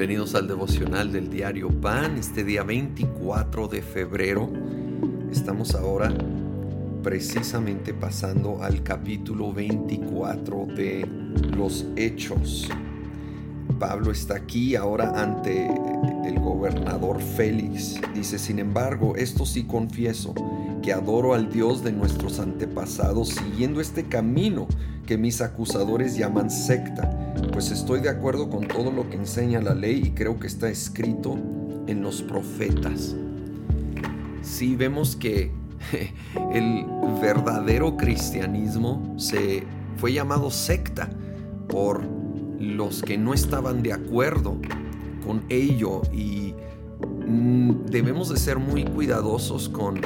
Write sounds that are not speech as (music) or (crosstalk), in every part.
Bienvenidos al devocional del diario Pan, este día 24 de febrero. Estamos ahora precisamente pasando al capítulo 24 de los Hechos. Pablo está aquí ahora ante el gobernador Félix. Dice, sin embargo, esto sí confieso, que adoro al Dios de nuestros antepasados siguiendo este camino que mis acusadores llaman secta pues estoy de acuerdo con todo lo que enseña la ley y creo que está escrito en los profetas. Sí vemos que (laughs) el verdadero cristianismo se fue llamado secta por los que no estaban de acuerdo con ello y mm, debemos de ser muy cuidadosos con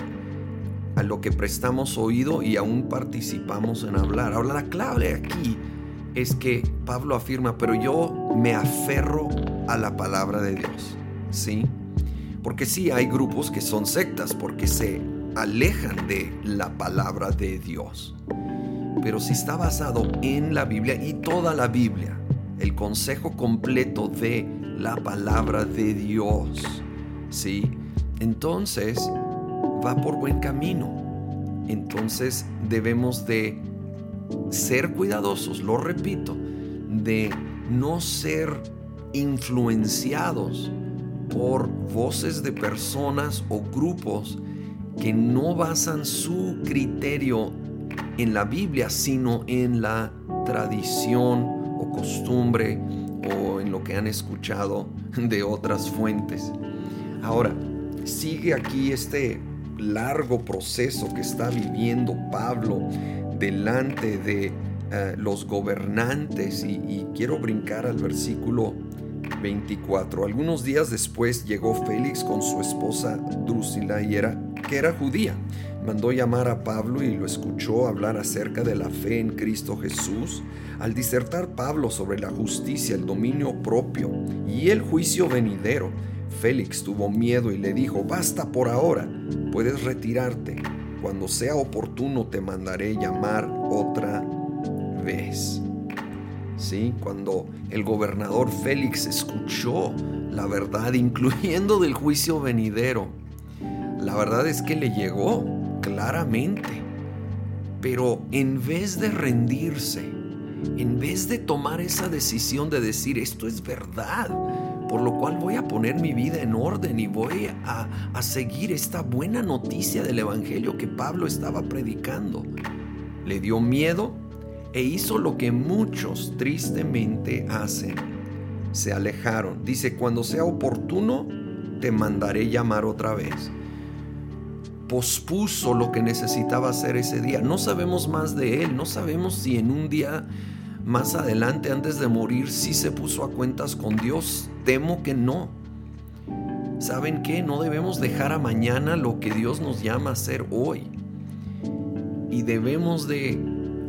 a lo que prestamos oído y aún participamos en hablar. Ahora la clave aquí es que Pablo afirma, pero yo me aferro a la palabra de Dios. ¿Sí? Porque sí hay grupos que son sectas porque se alejan de la palabra de Dios. Pero si está basado en la Biblia y toda la Biblia, el consejo completo de la palabra de Dios, ¿sí? Entonces va por buen camino. Entonces debemos de ser cuidadosos, lo repito, de no ser influenciados por voces de personas o grupos que no basan su criterio en la Biblia, sino en la tradición o costumbre o en lo que han escuchado de otras fuentes. Ahora, sigue aquí este largo proceso que está viviendo Pablo delante de eh, los gobernantes y, quiero brincar al versículo 24. Algunos días después llegó Félix con su esposa Drusila y era que era judía. Mandó llamar a Pablo y lo escuchó hablar acerca de la fe en Cristo Jesús. Al disertar Pablo sobre la justicia, el dominio propio y el juicio venidero, Félix tuvo miedo y le dijo, basta por ahora, puedes retirarte cuando sea oportuno te mandaré llamar otra vez. ¿Sí? Cuando el gobernador Félix escuchó la verdad, incluyendo del juicio venidero, la verdad es que le llegó claramente. Pero en vez de rendirse, en vez de tomar esa decisión de decir esto es verdad, por lo cual voy a poner mi vida en orden y voy a, a seguir esta buena noticia del Evangelio que Pablo estaba predicando. Le dio miedo e hizo lo que muchos tristemente hacen. Se alejaron. Dice, cuando sea oportuno, te mandaré llamar otra vez. Pospuso lo que necesitaba hacer ese día. No sabemos más de él. No sabemos si en un día más adelante, antes de morir, sí se puso a cuentas con Dios. Temo que no. ¿Saben qué? No debemos dejar a mañana lo que Dios nos llama a hacer hoy. Y debemos de,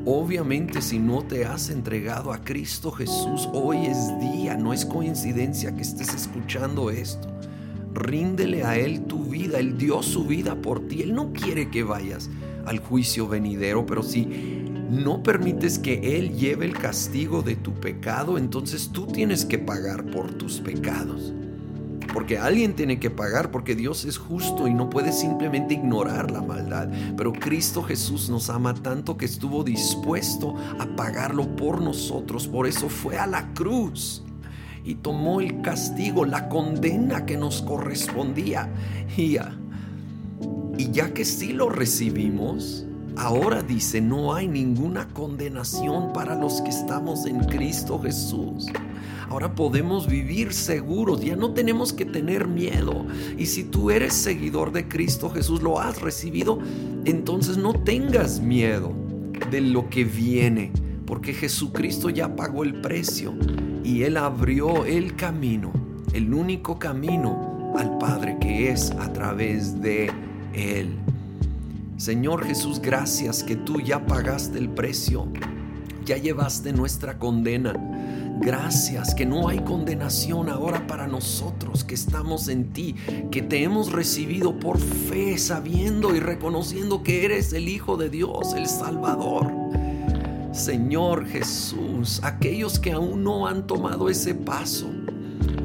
obviamente, si no te has entregado a Cristo Jesús, hoy es día, no es coincidencia que estés escuchando esto. Ríndele a Él tu vida, Él dio su vida por ti, Él no quiere que vayas al juicio venidero, pero si no permites que Él lleve el castigo de tu pecado, entonces tú tienes que pagar por tus pecados. Porque alguien tiene que pagar, porque Dios es justo y no puede simplemente ignorar la maldad. Pero Cristo Jesús nos ama tanto que estuvo dispuesto a pagarlo por nosotros. Por eso fue a la cruz y tomó el castigo, la condena que nos correspondía. Y ya, y ya que sí lo recibimos, Ahora dice, no hay ninguna condenación para los que estamos en Cristo Jesús. Ahora podemos vivir seguros, ya no tenemos que tener miedo. Y si tú eres seguidor de Cristo Jesús, lo has recibido, entonces no tengas miedo de lo que viene, porque Jesucristo ya pagó el precio y Él abrió el camino, el único camino al Padre que es a través de Él. Señor Jesús, gracias que tú ya pagaste el precio, ya llevaste nuestra condena. Gracias que no hay condenación ahora para nosotros que estamos en ti, que te hemos recibido por fe, sabiendo y reconociendo que eres el Hijo de Dios, el Salvador. Señor Jesús, aquellos que aún no han tomado ese paso,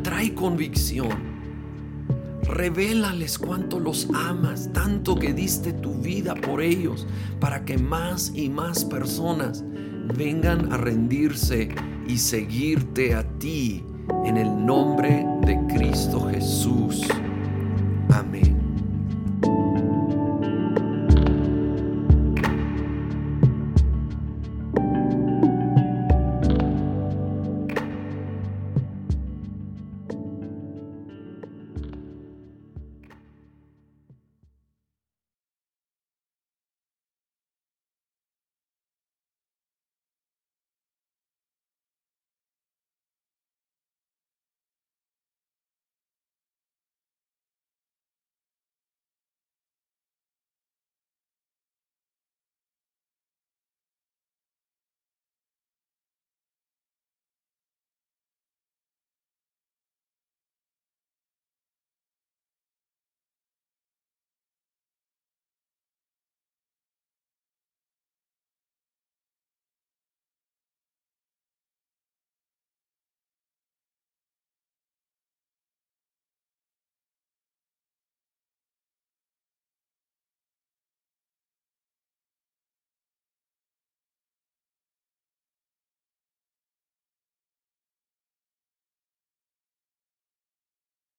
trae convicción. Revélales cuánto los amas, tanto que diste tu vida por ellos, para que más y más personas vengan a rendirse y seguirte a ti en el nombre de Cristo Jesús.